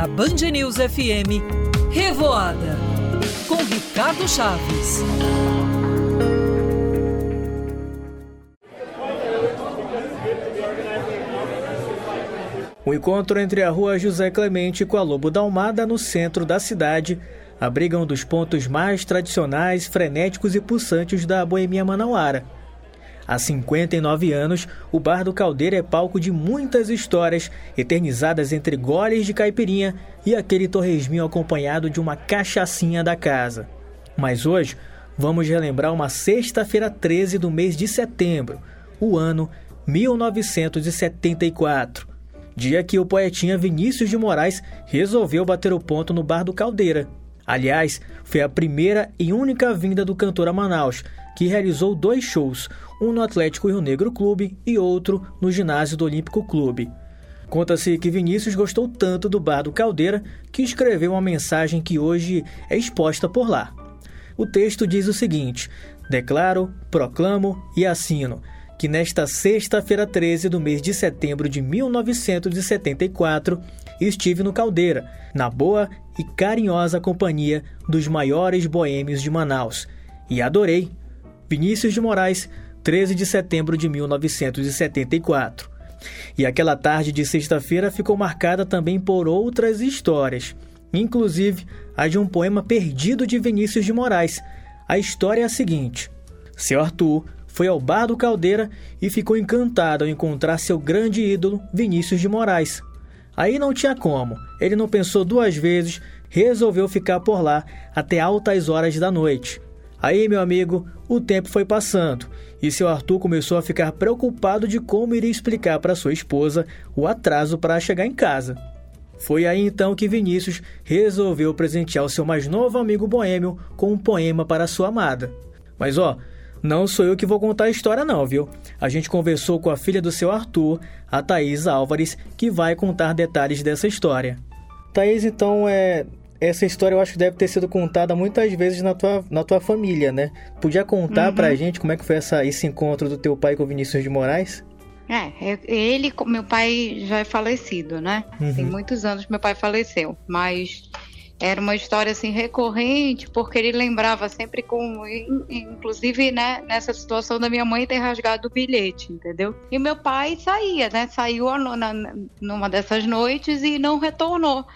Na Band News FM, Revoada, com Ricardo Chaves. O encontro entre a rua José Clemente com a Lobo da Almada, no centro da cidade, abriga um dos pontos mais tradicionais, frenéticos e pulsantes da boemia manauara. Há 59 anos, o Bar do Caldeira é palco de muitas histórias, eternizadas entre goles de caipirinha e aquele torresminho acompanhado de uma cachaçinha da casa. Mas hoje, vamos relembrar uma sexta-feira 13 do mês de setembro, o ano 1974 dia que o poetinha Vinícius de Moraes resolveu bater o ponto no Bar do Caldeira. Aliás, foi a primeira e única vinda do cantor a Manaus, que realizou dois shows, um no Atlético Rio Negro Clube e outro no ginásio do Olímpico Clube. Conta-se que Vinícius gostou tanto do Bar do Caldeira que escreveu uma mensagem que hoje é exposta por lá. O texto diz o seguinte: Declaro, proclamo e assino que nesta sexta-feira 13 do mês de setembro de 1974 estive no Caldeira, na boa e carinhosa companhia dos maiores boêmios de Manaus, e adorei. Vinícius de Moraes, 13 de setembro de 1974. E aquela tarde de sexta-feira ficou marcada também por outras histórias, inclusive a de um poema perdido de Vinícius de Moraes. A história é a seguinte: Seu Arthur foi ao bar do Caldeira e ficou encantado ao encontrar seu grande ídolo, Vinícius de Moraes. Aí não tinha como, ele não pensou duas vezes, resolveu ficar por lá até altas horas da noite. Aí, meu amigo, o tempo foi passando e seu Arthur começou a ficar preocupado de como iria explicar para sua esposa o atraso para chegar em casa. Foi aí então que Vinícius resolveu presentear o seu mais novo amigo boêmio com um poema para sua amada. Mas ó, não sou eu que vou contar a história, não, viu? A gente conversou com a filha do seu Arthur, a Thaís Álvares, que vai contar detalhes dessa história. Thaís, então, é. Essa história eu acho que deve ter sido contada muitas vezes na tua, na tua família, né? Podia contar uhum. pra gente como é que foi essa, esse encontro do teu pai com o Vinícius de Moraes? É, ele, meu pai já é falecido, né? Uhum. Tem muitos anos que meu pai faleceu, mas era uma história assim recorrente, porque ele lembrava sempre com, inclusive, né, nessa situação da minha mãe ter rasgado o bilhete, entendeu? E meu pai saía, né? Saiu na, numa dessas noites e não retornou.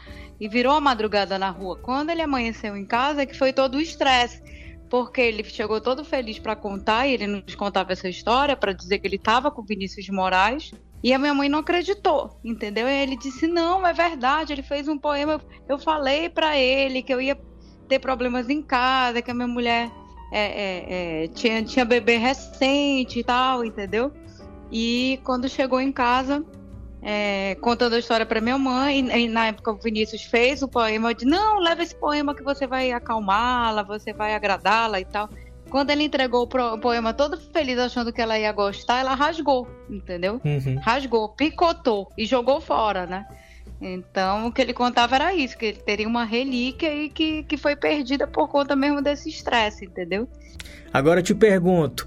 E virou a madrugada na rua. Quando ele amanheceu em casa, é que foi todo o estresse porque ele chegou todo feliz para contar e ele nos contava essa história para dizer que ele estava com Vinícius de Moraes e a minha mãe não acreditou, entendeu? E ele disse: Não, é verdade. Ele fez um poema. Eu falei para ele que eu ia ter problemas em casa, que a minha mulher é, é, é, tinha, tinha bebê recente e tal, entendeu? E quando chegou em casa, é, contando a história para minha mãe, e, na época o Vinícius fez o poema, eu disse, não, leva esse poema que você vai acalmá-la, você vai agradá-la e tal. Quando ele entregou o poema todo feliz, achando que ela ia gostar, ela rasgou, entendeu? Uhum. Rasgou, picotou e jogou fora, né? Então, o que ele contava era isso, que ele teria uma relíquia e que, que foi perdida por conta mesmo desse estresse, entendeu? Agora eu te pergunto,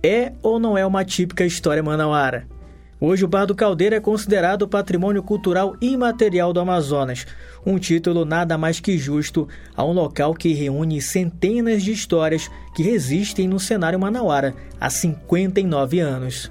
é ou não é uma típica história manauara? Hoje, o Bar do Caldeira é considerado Patrimônio Cultural Imaterial do Amazonas, um título nada mais que justo a um local que reúne centenas de histórias que resistem no cenário manauara há 59 anos.